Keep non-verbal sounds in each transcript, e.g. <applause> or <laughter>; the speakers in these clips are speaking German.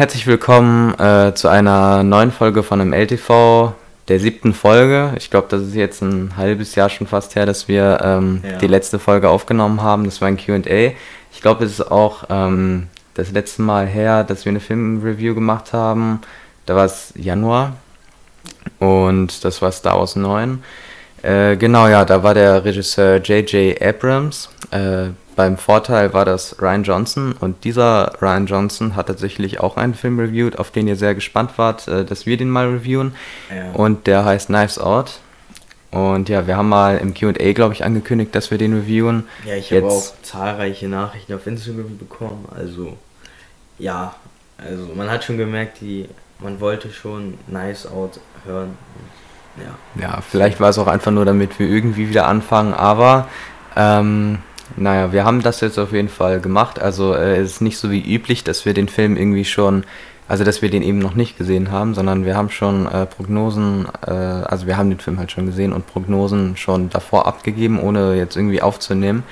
herzlich willkommen äh, zu einer neuen Folge von einem LTV, der siebten Folge. Ich glaube, das ist jetzt ein halbes Jahr schon fast her, dass wir ähm, ja. die letzte Folge aufgenommen haben. Das war ein QA. Ich glaube, es ist auch ähm, das letzte Mal her, dass wir eine Filmreview gemacht haben. Da war es Januar und das war Star Wars 9. Äh, genau, ja, da war der Regisseur J.J. Abrams. Äh, beim Vorteil war das Ryan Johnson und dieser Ryan Johnson hat tatsächlich auch einen Film reviewed, auf den ihr sehr gespannt wart, äh, dass wir den mal reviewen. Ja. Und der heißt Knives Out. Und ja, wir haben mal im QA, glaube ich, angekündigt, dass wir den reviewen. Ja, ich habe auch zahlreiche Nachrichten auf Instagram bekommen. Also, ja, also man hat schon gemerkt, die, man wollte schon Nice Out hören. Ja. ja, vielleicht war es auch einfach nur, damit wir irgendwie wieder anfangen, aber ähm, naja, wir haben das jetzt auf jeden Fall gemacht. Also äh, es ist nicht so wie üblich, dass wir den Film irgendwie schon, also dass wir den eben noch nicht gesehen haben, sondern wir haben schon äh, Prognosen, äh, also wir haben den Film halt schon gesehen und Prognosen schon davor abgegeben, ohne jetzt irgendwie aufzunehmen.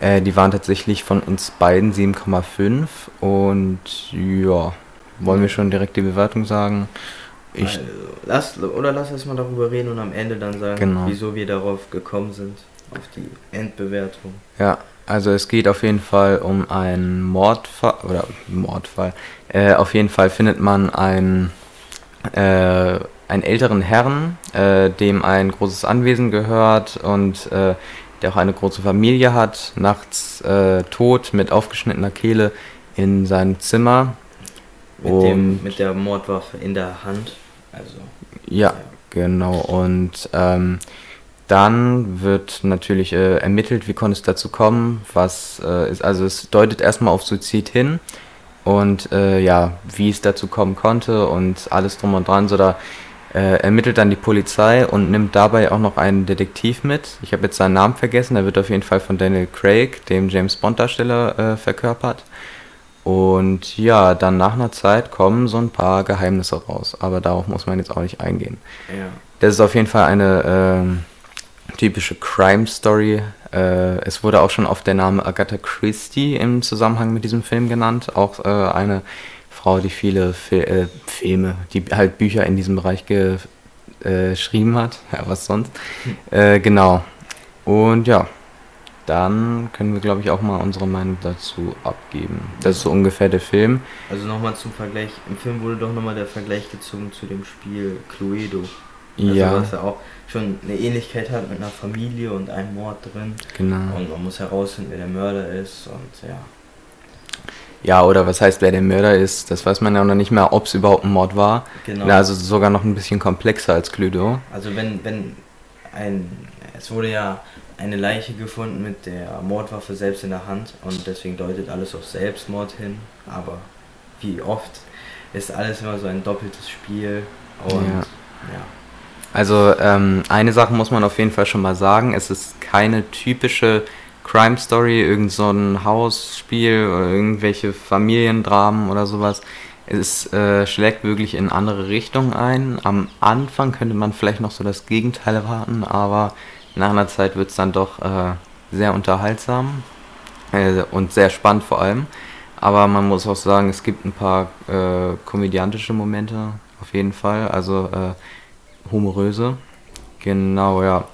Äh, die waren tatsächlich von uns beiden 7,5 und ja, wollen wir schon direkt die Bewertung sagen? Ich, also, lass, oder lass erst mal darüber reden und am Ende dann sagen, genau. wieso wir darauf gekommen sind auf die Endbewertung. Ja, also es geht auf jeden Fall um einen Mordfall, oder Mordfall. Äh, auf jeden Fall findet man einen, äh, einen älteren Herrn, äh, dem ein großes Anwesen gehört und äh, der auch eine große Familie hat, nachts äh, tot mit aufgeschnittener Kehle in seinem Zimmer. Mit, dem, mit der Mordwaffe in der Hand. Also, ja, ja. genau. Und ähm, dann wird natürlich äh, ermittelt, wie konnte es dazu kommen, was äh, ist, also es deutet erstmal auf Suizid hin und äh, ja, wie es dazu kommen konnte und alles drum und dran, so da äh, ermittelt dann die Polizei und nimmt dabei auch noch einen Detektiv mit. Ich habe jetzt seinen Namen vergessen, er wird auf jeden Fall von Daniel Craig, dem James Bond Darsteller, äh, verkörpert. Und ja, dann nach einer Zeit kommen so ein paar Geheimnisse raus, aber darauf muss man jetzt auch nicht eingehen. Ja. Das ist auf jeden Fall eine ähm, typische Crime Story. Äh, es wurde auch schon oft der Name Agatha Christie im Zusammenhang mit diesem Film genannt. Auch äh, eine Frau, die viele Fi äh, Filme, die halt Bücher in diesem Bereich äh, geschrieben hat. Ja, was sonst. Hm. genau. Und ja, dann können wir, glaube ich, auch mal unsere Meinung dazu abgeben. Das ist so ungefähr der Film. Also nochmal zum Vergleich. Im Film wurde doch nochmal der Vergleich gezogen zu dem Spiel Cluedo. Also ja. Was ja auch schon eine Ähnlichkeit hat mit einer Familie und einem Mord drin. Genau. Und man muss herausfinden, wer der Mörder ist und ja. Ja, oder was heißt, wer der Mörder ist, das weiß man ja noch nicht mehr, ob es überhaupt ein Mord war. Genau. Also sogar noch ein bisschen komplexer als Cluedo. Also wenn, wenn ein, es wurde ja eine Leiche gefunden mit der Mordwaffe selbst in der Hand und deswegen deutet alles auf Selbstmord hin, aber wie oft ist alles immer so ein doppeltes Spiel und ja. ja. Also ähm, eine Sache muss man auf jeden Fall schon mal sagen, es ist keine typische Crime Story, irgend so ein Hausspiel oder irgendwelche Familiendramen oder sowas. Es äh, schlägt wirklich in andere Richtungen ein. Am Anfang könnte man vielleicht noch so das Gegenteil erwarten, aber nach einer Zeit wird es dann doch äh, sehr unterhaltsam äh, und sehr spannend vor allem. Aber man muss auch sagen, es gibt ein paar äh, komödiantische Momente auf jeden Fall. Also äh, humoröse. Genau, ja.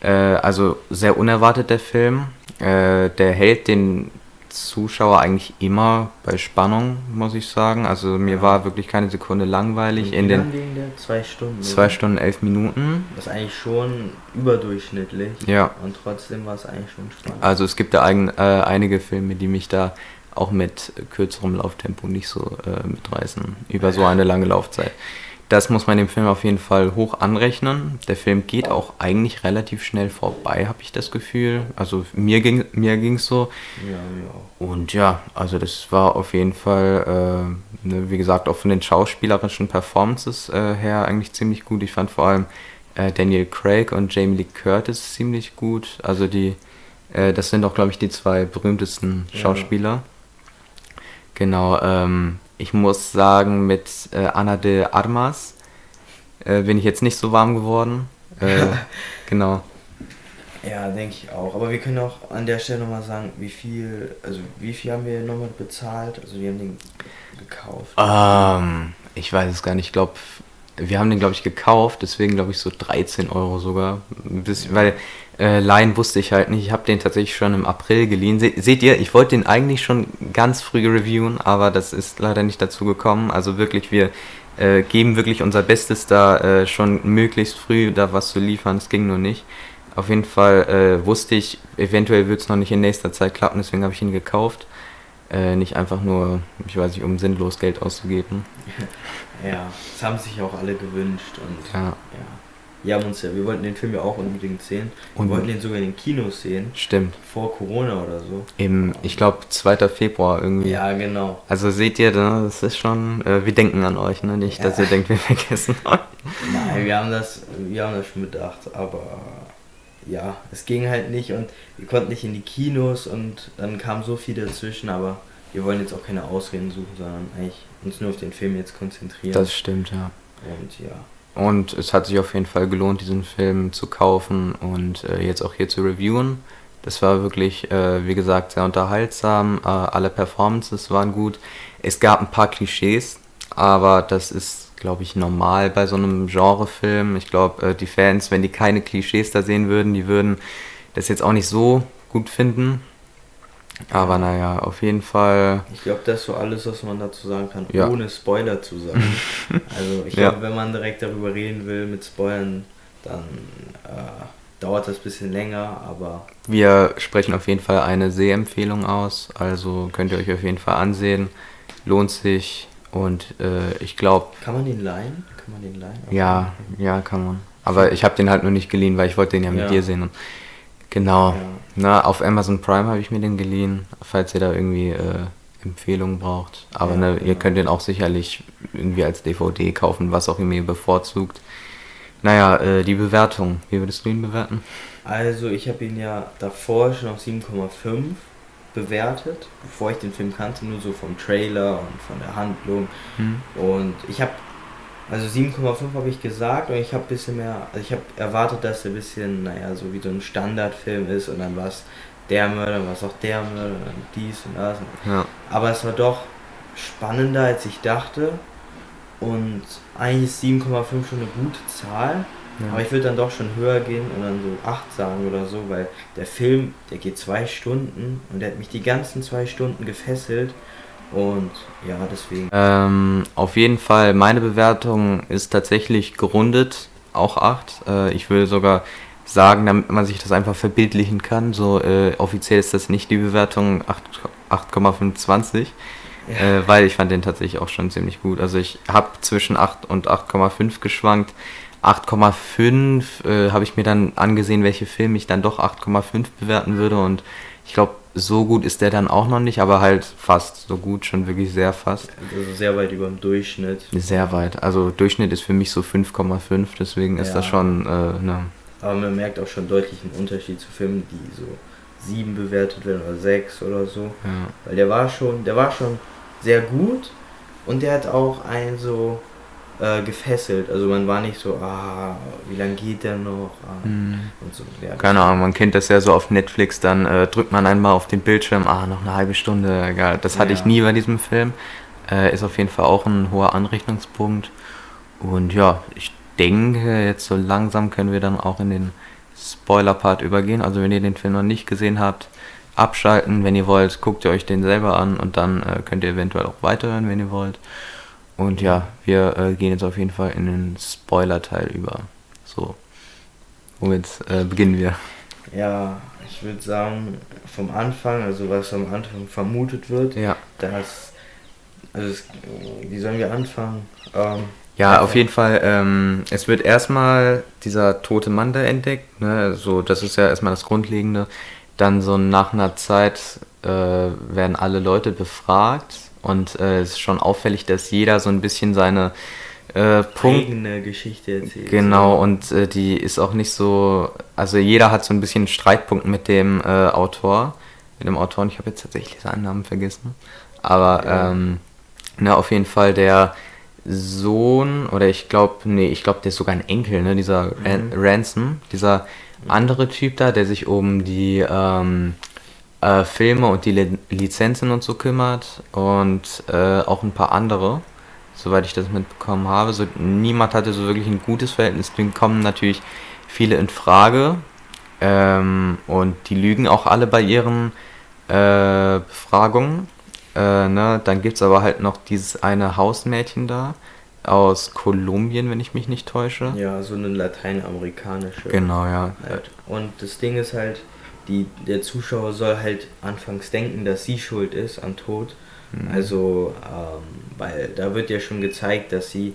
Äh, also sehr unerwartet der Film. Äh, der hält den Zuschauer eigentlich immer bei Spannung, muss ich sagen. Also mir war wirklich keine Sekunde langweilig. in den zwei Stunden. Zwei? Stunden elf Minuten. Das ist eigentlich schon überdurchschnittlich. Ja. Und trotzdem war es eigentlich schon spannend. Also es gibt da ein, äh, einige Filme, die mich da auch mit kürzerem Lauftempo nicht so äh, mitreißen über so eine lange Laufzeit. Das muss man dem Film auf jeden Fall hoch anrechnen. Der Film geht auch eigentlich relativ schnell vorbei, habe ich das Gefühl. Also mir ging mir ging's so. Ja, ja. Und ja, also das war auf jeden Fall, äh, ne, wie gesagt, auch von den schauspielerischen Performances äh, her eigentlich ziemlich gut. Ich fand vor allem äh, Daniel Craig und Jamie Lee Curtis ziemlich gut. Also die, äh, das sind auch, glaube ich, die zwei berühmtesten Schauspieler. Ja. Genau. Ähm, ich muss sagen, mit äh, Ana de Armas äh, bin ich jetzt nicht so warm geworden. Äh, <laughs> genau. Ja, denke ich auch. Aber wir können auch an der Stelle nochmal sagen, wie viel, also wie viel haben wir nochmal bezahlt? Also wir haben den gekauft. Ähm, ich weiß es gar nicht. Ich glaube, wir haben den, glaube ich, gekauft, deswegen glaube ich so 13 Euro sogar. Bisschen, weil äh, Leihen wusste ich halt nicht. Ich habe den tatsächlich schon im April geliehen. Se seht ihr, ich wollte den eigentlich schon ganz früh reviewen, aber das ist leider nicht dazu gekommen. Also wirklich, wir äh, geben wirklich unser Bestes da äh, schon möglichst früh da was zu liefern. Es ging nur nicht. Auf jeden Fall äh, wusste ich, eventuell wird es noch nicht in nächster Zeit klappen, deswegen habe ich ihn gekauft. Äh, nicht einfach nur, ich weiß nicht, um sinnlos Geld auszugeben. <laughs> Ja, das haben sich auch alle gewünscht und Ja. ja. Ja, wir wollten den Film ja auch unbedingt sehen. Wir Und- wollten den sogar in den Kinos sehen, Stimmt. vor Corona oder so. Im, ich glaube, 2. Februar irgendwie. Ja, genau. Also seht ihr, ne, das ist schon, äh, wir denken an euch, ne? Nicht, dass Ja. ihr denkt, wir <laughs> vergessen euch. Nein, wir haben das, wir haben das schon bedacht, aber ja, es ging halt nicht und wir konnten nicht in die Kinos und dann kam so viel dazwischen, aber wir wollen jetzt auch keine Ausreden suchen, sondern eigentlich uns nur auf den Film jetzt konzentrieren. Das stimmt, ja. und ja. Und es hat sich auf jeden Fall gelohnt, diesen Film zu kaufen und äh, jetzt auch hier zu reviewen. Das war wirklich, äh, wie gesagt, sehr unterhaltsam. Äh, alle Performances waren gut. Es gab ein paar Klischees, aber das ist, glaube ich, normal bei so einem Genrefilm. Ich glaube, äh, die Fans, wenn die keine Klischees da sehen würden, die würden das jetzt auch nicht so gut finden. Aber naja, auf jeden Fall. Ich glaube, das ist so alles, was man dazu sagen kann, Ja. ohne Spoiler zu sagen. <laughs> also ich Ja. glaube, wenn man direkt darüber reden will mit Spoilern, dann äh, dauert das ein bisschen länger, aber Wir sprechen auf jeden Fall eine Sehempfehlung aus, also könnt ihr euch auf jeden Fall ansehen. Lohnt sich und äh, ich glaube, kann man den leihen? Kann man den leihen? ja, ja, kann man. Aber ich habe den halt nur nicht geliehen, weil ich wollte den ja mit Ja. dir sehen. Und genau. Ja. Na, auf Amazon Prime habe ich mir den geliehen, falls ihr da irgendwie äh, Empfehlungen braucht. Aber Ja, ne, ihr genau. könnt den auch sicherlich irgendwie als DVD kaufen, was auch immer ihr bevorzugt. Naja, äh, die Bewertung, wie würdest du ihn bewerten? Also ich habe ihn ja davor schon auf 7,5 bewertet, bevor ich den Film kannte, nur so vom Trailer und von der Handlung. Hm? Und ich habe, also 7,5 habe ich gesagt und ich habe ein bisschen mehr, also ich habe erwartet, dass er ein bisschen, naja, so wie so ein Standardfilm ist und dann war es der Mörder, dann war es auch der Mörder, dann dies und das. Ja. Aber es war doch spannender, als ich dachte. Und eigentlich ist 7,5 schon eine gute Zahl. Ja. Aber ich würde dann doch schon höher gehen und dann so 8 sagen oder so, weil der Film, der geht zwei Stunden und der hat mich die ganzen zwei Stunden gefesselt. Und ja, deswegen. Ähm, auf jeden Fall, meine Bewertung ist tatsächlich gerundet, auch 8. Äh, ich würde sogar sagen, damit man sich das einfach verbildlichen kann, so äh, offiziell ist das nicht die Bewertung 8 8,25, Ja. äh, weil ich fand den tatsächlich auch schon ziemlich gut. Also ich habe zwischen 8 und 8,5 geschwankt. 8,5 äh, habe ich mir dann angesehen, welche Filme ich dann doch 8,5 bewerten würde und ich glaube, so gut ist der dann auch noch nicht, aber halt fast so gut, schon wirklich sehr fast. Also sehr weit über dem Durchschnitt. Sehr weit. Also Durchschnitt ist für mich so 5,5, deswegen ist Ja. das schon, äh, ne. Aber man merkt auch schon deutlich einen Unterschied zu Filmen, die so 7 bewertet werden oder 6 oder so. Ja. Weil der war schon, der war schon sehr gut und der hat auch einen so äh, gefesselt. Also man war nicht so, ah, wie lange geht der noch? Ah, Hm. und so. Ja, Keine Ahnung, man kennt das ja so auf Netflix, dann äh, drückt man einmal auf den Bildschirm, ah, noch eine halbe Stunde, egal. Das hatte Ja. ich nie bei diesem Film. Äh, ist auf jeden Fall auch ein hoher Anrechnungspunkt. Und ja, ich denke, jetzt so langsam können wir dann auch in den Spoiler-Part übergehen. Also wenn ihr den Film noch nicht gesehen habt, abschalten. Wenn ihr wollt, guckt ihr euch den selber an und dann äh, könnt ihr eventuell auch weiterhören, wenn ihr wollt. Und ja, wir äh, gehen jetzt auf jeden Fall in den Spoiler-Teil über. So, womit äh, beginnen wir? Ja, ich würde sagen, vom Anfang, also was am Anfang vermutet wird, Ja. dass. Also, es, wie sollen wir anfangen? Ähm, Ja, auf jeden Fall. Ähm, es wird erstmal dieser tote Mann da entdeckt. Ne? So, das ist ja erstmal das Grundlegende. Dann so nach einer Zeit äh, werden alle Leute befragt und äh, es ist schon auffällig, dass jeder so ein bisschen seine äh, Punkt eigene Geschichte erzählt. Genau, und äh, die ist auch nicht so. Also jeder hat so ein bisschen Streitpunkt mit dem äh, Autor. Mit dem Autoren, ich habe jetzt tatsächlich seinen Namen vergessen. Aber Ja. ähm, ne, auf jeden Fall der Sohn, oder ich glaube, nee, ich glaube, der ist sogar ein Enkel, ne? Dieser Mhm. Ransom, dieser andere Typ da, der sich um die ähm, äh, Filme und die Li Lizenzen und so kümmert und äh, auch ein paar andere, soweit ich das mitbekommen habe. So, niemand hatte so wirklich ein gutes Verhältnis. Deswegen kommen natürlich viele in Frage ähm, und die lügen auch alle bei ihren äh, Befragungen. Äh, ne? Dann gibt es aber halt noch dieses eine Hausmädchen da aus Kolumbien, wenn ich mich nicht täusche. Ja, so eine lateinamerikanische. Genau, ja. Halt. Und das Ding ist halt, die, der Zuschauer soll halt anfangs denken, dass sie schuld ist am Tod. Mhm. Also, ähm, weil da wird ja schon gezeigt, dass sie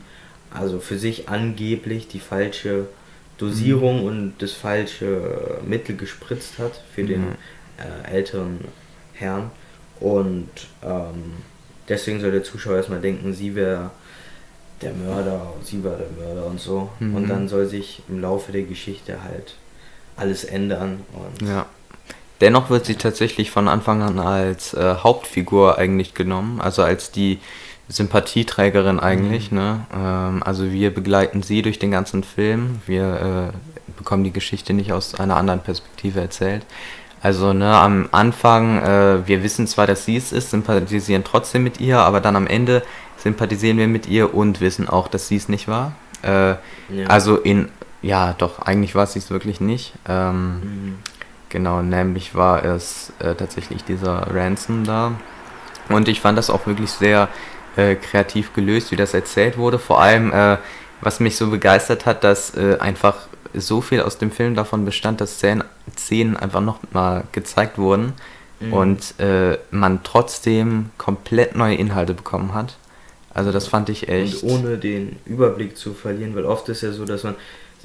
also für sich angeblich die falsche Dosierung mhm. und das falsche Mittel gespritzt hat für mhm. den äh, älteren Herrn. Und ähm, deswegen soll der Zuschauer erstmal denken, sie wäre der Mörder, sie war der Mörder und so. Mhm. Und dann soll sich im Laufe der Geschichte halt alles ändern. Und ja. Dennoch wird sie tatsächlich von Anfang an als äh, Hauptfigur eigentlich genommen, also als die Sympathieträgerin eigentlich. Mhm. Ne? Ähm, also wir begleiten sie durch den ganzen Film. Wir äh, bekommen die Geschichte nicht aus einer anderen Perspektive erzählt. Also ne, am Anfang, äh, wir wissen zwar, dass sie es ist, sympathisieren trotzdem mit ihr, aber dann am Ende sympathisieren wir mit ihr und wissen auch, dass sie es nicht war. Äh, ja. Also in, ja doch, eigentlich war sie es wirklich nicht. Ähm, mhm. Genau, nämlich war es äh, tatsächlich dieser Ransom da. Und ich fand das auch wirklich sehr äh, kreativ gelöst, wie das erzählt wurde. Vor allem, äh, was mich so begeistert hat, dass äh, einfach so viel aus dem Film davon bestand, dass Szenen, Szenen einfach nochmal gezeigt wurden mhm. und äh, man trotzdem komplett neue Inhalte bekommen hat. Also das fand ich echt. Und ohne den Überblick zu verlieren, weil oft ist ja so, dass man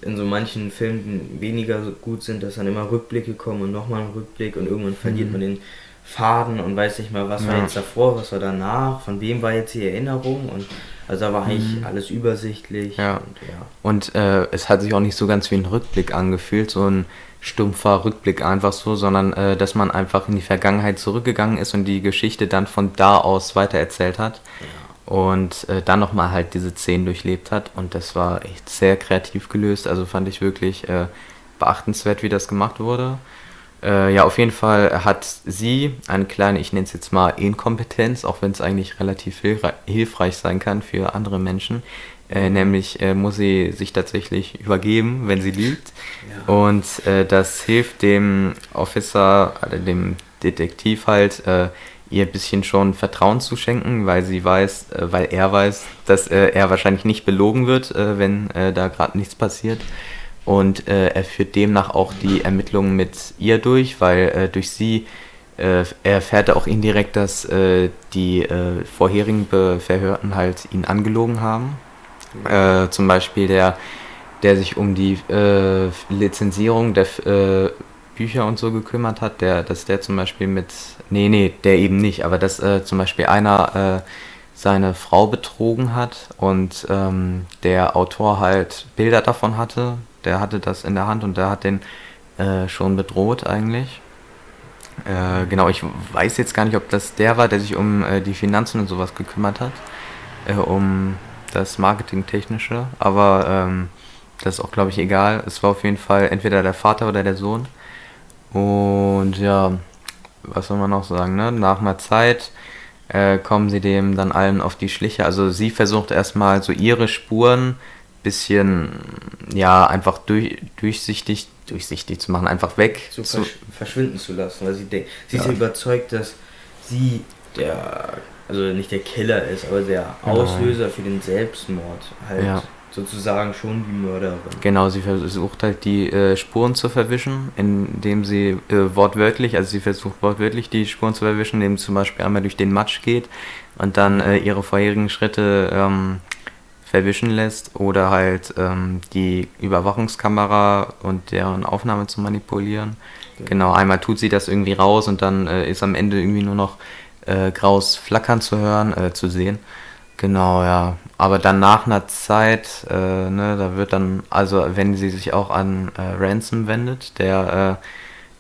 in so manchen Filmen weniger gut sind, dass dann immer Rückblicke kommen und nochmal ein Rückblick und irgendwann verliert mhm. man den Faden und weiß nicht mal, was ja. war jetzt davor, was war danach, von wem war jetzt die Erinnerung und also da war eigentlich mhm. alles übersichtlich. Ja. Und, ja. und äh, es hat sich auch nicht so ganz wie ein Rückblick angefühlt, so ein stumpfer Rückblick einfach so, sondern äh, dass man einfach in die Vergangenheit zurückgegangen ist und die Geschichte dann von da aus weitererzählt hat. Ja. Und äh, dann nochmal halt diese Szenen durchlebt hat. Und das war echt sehr kreativ gelöst. Also fand ich wirklich äh, beachtenswert, wie das gemacht wurde. Äh, ja, auf jeden Fall hat sie eine kleine, ich nenne es jetzt mal Inkompetenz, auch wenn es eigentlich relativ hilfreich sein kann für andere Menschen. Äh, nämlich äh, muss sie sich tatsächlich übergeben, wenn sie lügt. Ja. Und äh, das hilft dem Officer, also dem Detektiv halt, äh, ihr ein bisschen schon Vertrauen zu schenken, weil sie weiß, äh, weil er weiß, dass er wahrscheinlich nicht belogen wird, wenn da gerade nichts passiert. Und äh, er führt demnach auch die Ermittlungen mit ihr durch, weil äh, durch sie äh, erfährt er auch indirekt, dass äh, die äh, vorherigen Be Verhörten halt ihn angelogen haben. Äh, zum Beispiel der, der sich um die Lizenzierung der Bücher und so gekümmert hat, der, dass der zum Beispiel mit, nee, nee, der eben nicht, aber dass zum Beispiel einer seine Frau betrogen hat und ähm, der Autor halt Bilder davon hatte, der hatte das in der Hand und der hat den äh, schon bedroht eigentlich. Äh, genau, ich weiß jetzt gar nicht, ob das der war, der sich um äh, die Finanzen und sowas gekümmert hat, äh, um das Marketingtechnische, aber ähm, das ist auch, glaube ich, egal. Es war auf jeden Fall entweder der Vater oder der Sohn. Und ja, was soll man noch sagen, ne? Nach einer Zeit äh, kommen sie dem dann allen auf die Schliche. Also sie versucht erstmal so ihre Spuren bisschen, ja, einfach durch, durchsichtig, durchsichtig zu machen, einfach weg. Zu, zu verschwinden zu lassen, weil sie denkt, sie ja. ist ja überzeugt, dass sie der, also nicht der Killer ist, aber der Auslöser für den Selbstmord halt ja. Sozusagen schon die Mörderin. Genau, sie versucht halt die äh, Spuren zu verwischen, indem sie äh, wortwörtlich, also sie versucht wortwörtlich die Spuren zu verwischen, indem sie zum Beispiel einmal durch den Matsch geht und dann äh, ihre vorherigen Schritte ähm, verwischen lässt oder halt ähm, die Überwachungskamera und deren Aufnahme zu manipulieren. Ja. Genau, einmal tut sie das irgendwie raus und dann äh, ist am Ende irgendwie nur noch äh, graues Flackern zu hören, äh, zu sehen. Genau, ja. Aber dann nach einer Zeit, äh, ne, da wird dann, also wenn sie sich auch an äh, Ransom wendet, der äh,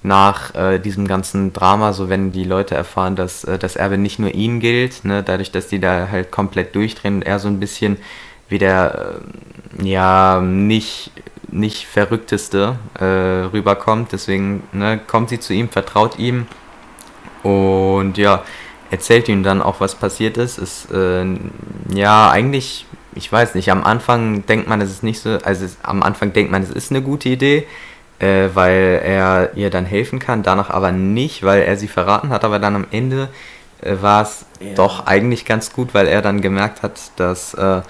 nach äh, diesem ganzen Drama, so wenn die Leute erfahren, dass äh, das Erbe nicht nur ihnen gilt, ne, dadurch, dass die da halt komplett durchdrehen und er so ein bisschen wieder äh, ja nicht nicht verrückteste äh, rüberkommt. Deswegen ne, kommt sie zu ihm, vertraut ihm und ja, erzählt ihm dann auch, was passiert ist. Ist äh, ja eigentlich, ich weiß nicht, am Anfang denkt man, es ist nicht so, also es, am Anfang denkt man, es ist eine gute Idee, äh, weil er ihr dann helfen kann, danach aber nicht, weil er sie verraten hat, aber dann am Ende äh, war es ja. doch eigentlich ganz gut, weil er dann gemerkt hat, dass äh,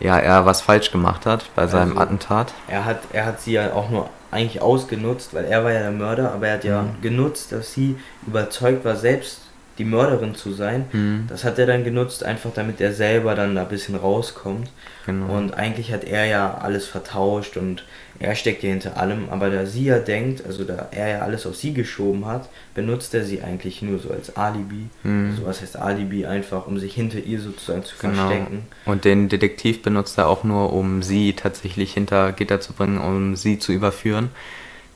ja, er was falsch gemacht hat bei seinem also, Attentat. Er hat, er hat sie ja auch nur eigentlich ausgenutzt, weil er war ja der Mörder, aber er hat ja mhm. genutzt, dass sie überzeugt war, selbst die Mörderin zu sein. Mhm. Das hat er dann genutzt, einfach damit er selber dann da ein bisschen rauskommt. Genau. Und eigentlich hat er ja alles vertauscht und er steckt ja hinter allem, aber da sie ja denkt, also da er ja alles auf sie geschoben hat, benutzt er sie eigentlich nur so als Alibi. Mhm. Also was heißt Alibi? Einfach, um sich hinter ihr sozusagen zu genau. verstecken. Und den Detektiv benutzt er auch nur, um sie tatsächlich hinter Gitter zu bringen, um sie zu überführen.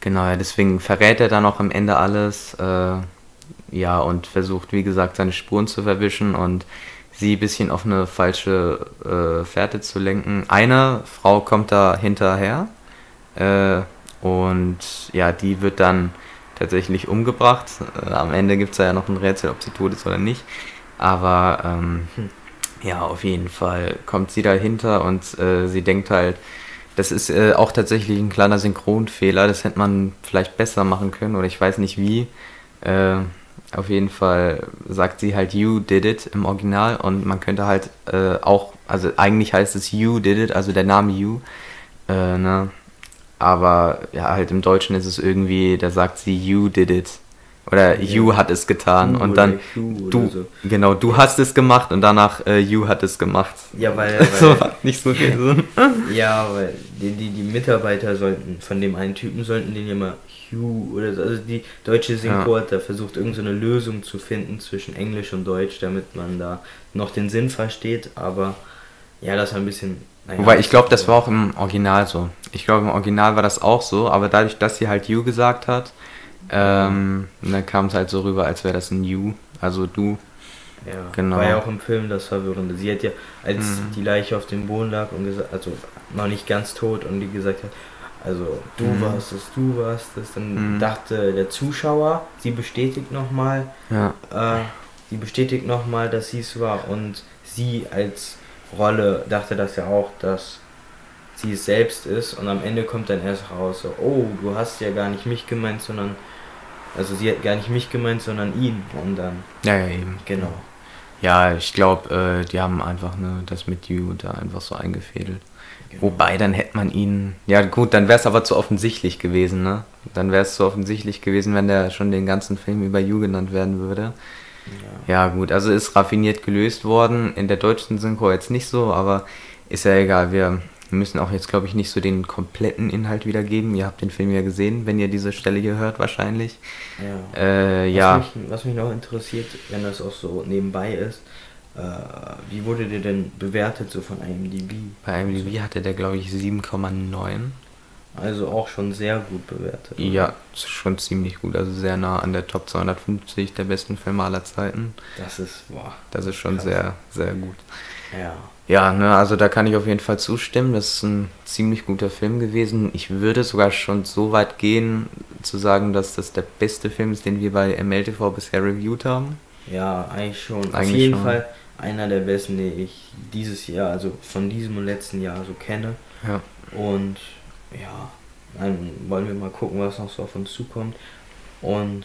Genau, ja, deswegen verrät er dann auch am Ende alles. Äh, ja, und versucht, wie gesagt, seine Spuren zu verwischen und sie ein bisschen auf eine falsche äh, Fährte zu lenken. Eine Frau kommt da hinterher äh, und ja, die wird dann tatsächlich umgebracht. Äh, am Ende gibt es ja noch ein Rätsel, ob sie tot ist oder nicht. Aber ähm, hm. ja, auf jeden Fall kommt sie dahinter und äh, sie denkt halt, das ist äh, auch tatsächlich ein kleiner Synchronfehler. Das hätte man vielleicht besser machen können oder ich weiß nicht wie. Auf jeden Fall sagt sie halt You did it im Original und man könnte halt äh, auch, also eigentlich heißt es You did it, also der Name You, äh, ne? Aber ja, halt im Deutschen ist es irgendwie, da sagt sie You did it. Oder ja. You hat es getan du und dann du, so. genau, du hast es gemacht und danach äh, You hat es gemacht. Ja, weil, <laughs> weil so nicht so viel Sinn. <laughs> ja, weil die, die, die Mitarbeiter sollten, von dem einen Typen sollten den immer Hugh oder so. Also die deutsche Synchro ja. hat da versucht, irgendeine so Lösung zu finden zwischen Englisch und Deutsch, damit man da noch den Sinn versteht, aber ja, das war ein bisschen. Naja, Wobei ich glaube, das war auch im Original so. Ich glaube, im Original war das auch so, aber dadurch, dass sie halt You gesagt hat, ähm, dann kam es halt so rüber, als wäre das ein You, also du. Ja, genau. War ja auch im Film das Verwirrende. Sie hat ja, als mhm. die Leiche auf dem Boden lag und gesagt, also noch nicht ganz tot und die gesagt hat, also du mhm. warst es, du warst es. Dann mhm. dachte der Zuschauer, sie bestätigt nochmal, ja. äh, sie bestätigt nochmal, dass sie es war und sie als Rolle dachte das ja auch, dass sie es selbst ist und am Ende kommt dann erst raus, so, oh, du hast ja gar nicht mich gemeint, sondern, also sie hat gar nicht mich gemeint, sondern ihn und dann. Ja, ja, eben. Genau. Ja, ich glaube, äh, die haben einfach ne, das mit You da einfach so eingefädelt. Genau. Wobei, dann hätte man ihn. Ja, gut, dann wäre es aber zu offensichtlich gewesen, ne? Dann wäre es zu offensichtlich gewesen, wenn der schon den ganzen Film über You genannt werden würde. Ja. ja, gut, also ist raffiniert gelöst worden. In der deutschen Synchro jetzt nicht so, aber ist ja egal. Wir müssen auch jetzt, glaube ich, nicht so den kompletten Inhalt wiedergeben. Ihr habt den Film ja gesehen, wenn ihr diese Stelle hier hört, wahrscheinlich. Ja. Äh, ja. Was, mich, was mich noch interessiert, wenn das auch so nebenbei ist, äh, wie wurde der denn bewertet so von IMDb? Bei IMDb hatte der glaube ich 7,9. Also auch schon sehr gut bewertet. Oder? Ja, schon ziemlich gut. Also sehr nah an der Top 250 der besten Filme aller Zeiten. Das ist, boah. Das ist schon krass. sehr, sehr gut. Ja. Ja, ne, also da kann ich auf jeden Fall zustimmen. Das ist ein ziemlich guter Film gewesen. Ich würde sogar schon so weit gehen, zu sagen, dass das der beste Film ist, den wir bei MLTV bisher reviewed haben. Ja, eigentlich schon. Eigentlich Auf jeden schon. Fall einer der besten, die ich dieses Jahr, also von diesem und letzten Jahr so kenne. Ja. Und ja, dann wollen wir mal gucken, was noch so auf uns zukommt. Und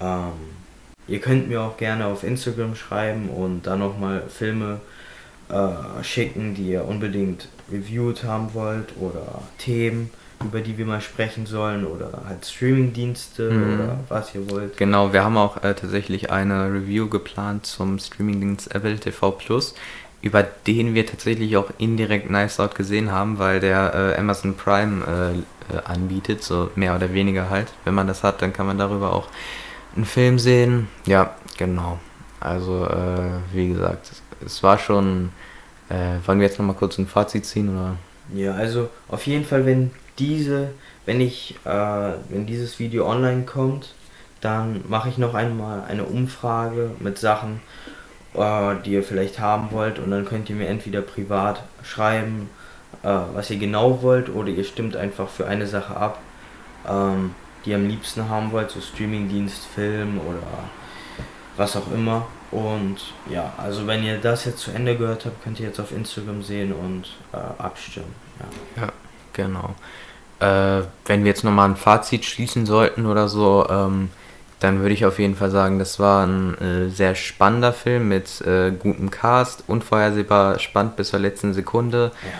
ähm, ihr könnt mir auch gerne auf Instagram schreiben und dann nochmal Filme äh, schicken, die ihr unbedingt reviewed haben wollt oder Themen über die wir mal sprechen sollen oder halt Streamingdienste mhm. oder was ihr wollt. Genau, wir haben auch äh, tatsächlich eine Review geplant zum Streamingdienst Apple TV Plus, über den wir tatsächlich auch indirekt Nice Out gesehen haben, weil der äh, Amazon Prime äh, äh, anbietet, so mehr oder weniger halt. Wenn man das hat, dann kann man darüber auch einen Film sehen. Ja, genau. Also, äh, wie gesagt, es war schon. Äh, wollen wir jetzt nochmal kurz ein Fazit ziehen oder? Ja, also auf jeden Fall, wenn diese, wenn ich, äh, wenn dieses Video online kommt, dann mache ich noch einmal eine Umfrage mit Sachen, äh, die ihr vielleicht haben wollt und dann könnt ihr mir entweder privat schreiben, äh, was ihr genau wollt, oder ihr stimmt einfach für eine Sache ab, ähm, die ihr am liebsten haben wollt, so Streamingdienst, Film oder was auch immer. Und ja, also wenn ihr das jetzt zu Ende gehört habt, könnt ihr jetzt auf Instagram sehen und äh, abstimmen. Ja, ja genau. Äh, wenn wir jetzt nochmal ein Fazit schließen sollten oder so, ähm, dann würde ich auf jeden Fall sagen, das war ein äh, sehr spannender Film mit äh, gutem Cast, unvorhersehbar spannend bis zur letzten Sekunde. Ja.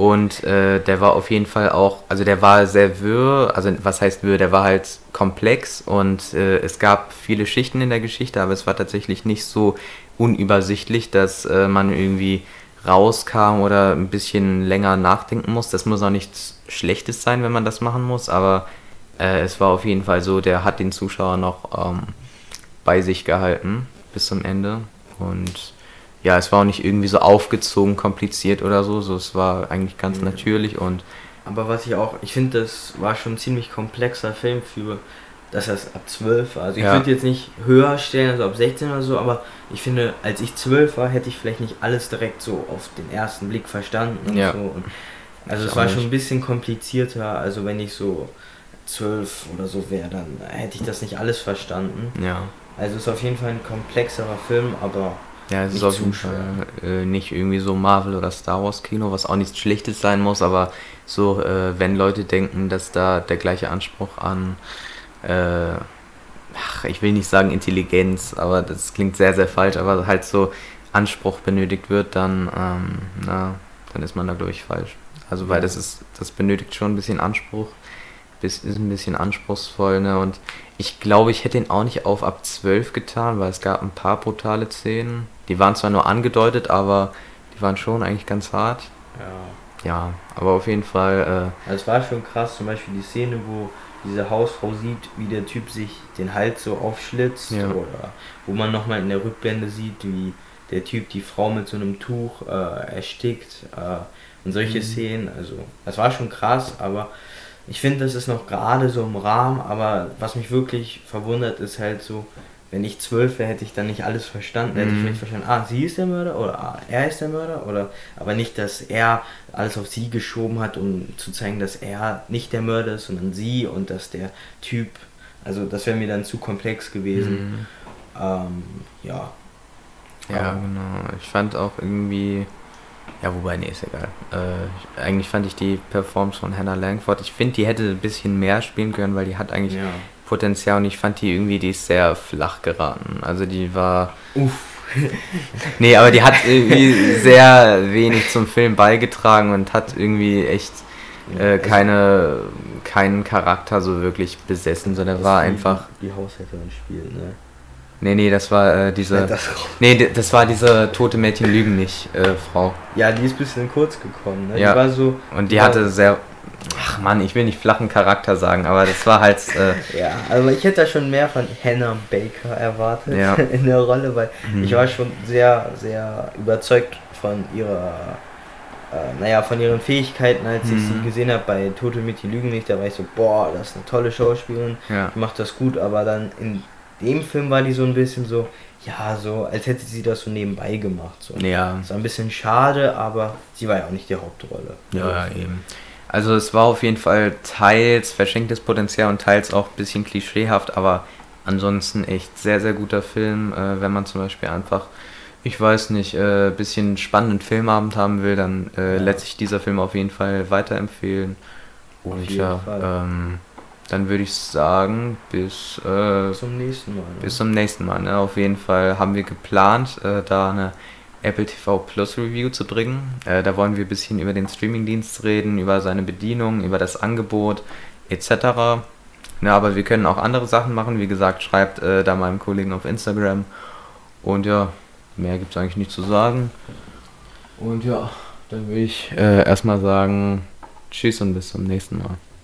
Und äh, der war auf jeden Fall auch, also der war sehr wirr, also was heißt wirr, der war halt komplex und äh, es gab viele Schichten in der Geschichte, aber es war tatsächlich nicht so unübersichtlich, dass äh, man irgendwie rauskam oder ein bisschen länger nachdenken muss. Das muss auch nichts Schlechtes sein, wenn man das machen muss, aber äh, es war auf jeden Fall so, der hat den Zuschauer noch ähm, bei sich gehalten bis zum Ende und ja, es war auch nicht irgendwie so aufgezogen, kompliziert oder so, so es war eigentlich ganz mhm. natürlich und aber was ich auch, ich finde, das war schon ein ziemlich komplexer Film für, dass das ab 12 war. Also ich ja. würde jetzt nicht höher stellen, also ab 16 oder so, aber ich finde, als ich 12 war, hätte ich vielleicht nicht alles direkt so auf den ersten Blick verstanden und ja. so. Und also ich es war schon ein bisschen komplizierter, also wenn ich so 12 oder so wäre, dann hätte ich das nicht alles verstanden. Ja. Also es ist auf jeden Fall ein komplexerer Film, aber ja, es ist auf jeden Fall äh, nicht irgendwie so Marvel oder Star Wars Kino, was auch nichts Schlechtes sein muss, aber so, äh, wenn Leute denken, dass da der gleiche Anspruch an, äh, ach, ich will nicht sagen Intelligenz, aber das klingt sehr, sehr falsch, aber halt so Anspruch benötigt wird, dann, ähm, na, dann ist man da, glaube ich, falsch. Also, weil das ist, das benötigt schon ein bisschen Anspruch, ist ein bisschen anspruchsvoll, ne, und ich glaube, ich hätte ihn auch nicht auf ab 12 getan, weil es gab ein paar brutale Szenen. Die waren zwar nur angedeutet, aber die waren schon eigentlich ganz hart. Ja. Ja, aber auf jeden Fall. Äh also es war schon krass, zum Beispiel die Szene, wo diese Hausfrau sieht, wie der Typ sich den Hals so aufschlitzt ja. oder wo man nochmal in der Rückblende sieht, wie der Typ die Frau mit so einem Tuch äh, erstickt äh, und solche mhm. Szenen. Also das war schon krass, aber ich finde, das ist noch gerade so im Rahmen, aber was mich wirklich verwundert, ist halt so, wenn ich zwölf wäre, hätte ich dann nicht alles verstanden. Hätte ich mhm. vielleicht verstanden, ah, sie ist der Mörder oder ah, er ist der Mörder oder aber nicht, dass er alles auf sie geschoben hat, um zu zeigen, dass er nicht der Mörder ist, sondern sie und dass der Typ, also das wäre mir dann zu komplex gewesen. Mhm. Ähm, ja. Ja, genau. Ich fand auch irgendwie, ja, wobei, nee, ist egal. Äh, eigentlich fand ich die Performance von Hannah Langford, ich finde, die hätte ein bisschen mehr spielen können, weil die hat eigentlich ja. Potenzial und ich fand die irgendwie, die ist sehr flach geraten. Also die war. Uff. <laughs> nee, aber die hat irgendwie sehr wenig zum Film beigetragen und hat irgendwie echt äh, keine, keinen Charakter so wirklich besessen, sondern war einfach. Die Haushälterin spielt, ne? Nee, nee, das war äh, diese. Das nee, das war diese tote Mädchen lügen nicht, äh, Frau. Ja, die ist ein bisschen kurz gekommen, ne? Ja. Die war so. Und die hatte sehr Ach man, ich will nicht flachen Charakter sagen, aber das war halt. Äh <laughs> ja, also ich hätte da schon mehr von Hannah Baker erwartet ja. <laughs> in der Rolle, weil mhm. ich war schon sehr, sehr überzeugt von ihrer, äh, naja, von ihren Fähigkeiten, als mhm. ich sie gesehen habe bei Tote Mädchen Lügen nicht. Da war ich so, boah, das ist eine tolle Schauspielerin, ja. die macht das gut, aber dann in dem Film war die so ein bisschen so, ja, so, als hätte sie das so nebenbei gemacht. So. Ja. Das war ein bisschen schade, aber sie war ja auch nicht die Hauptrolle. Ja, ja eben. Also es war auf jeden Fall teils verschenktes Potenzial und teils auch ein bisschen klischeehaft, aber ansonsten echt sehr, sehr guter Film. Äh, wenn man zum Beispiel einfach, ich weiß nicht, ein äh, bisschen spannenden Filmabend haben will, dann äh, ja. lässt sich dieser Film auf jeden Fall weiterempfehlen. Und ja, ähm, dann würde ich sagen, bis äh, zum nächsten Mal. Ne? Bis zum nächsten Mal. Ne? Auf jeden Fall haben wir geplant, äh, da eine Apple TV Plus Review zu bringen. Äh, da wollen wir ein bisschen über den Streamingdienst reden, über seine Bedienung, über das Angebot etc. Ja, aber wir können auch andere Sachen machen. Wie gesagt, schreibt äh, da meinem Kollegen auf Instagram. Und ja, mehr gibt es eigentlich nicht zu sagen. Und ja, dann würde ich äh, erstmal sagen, tschüss und bis zum nächsten Mal.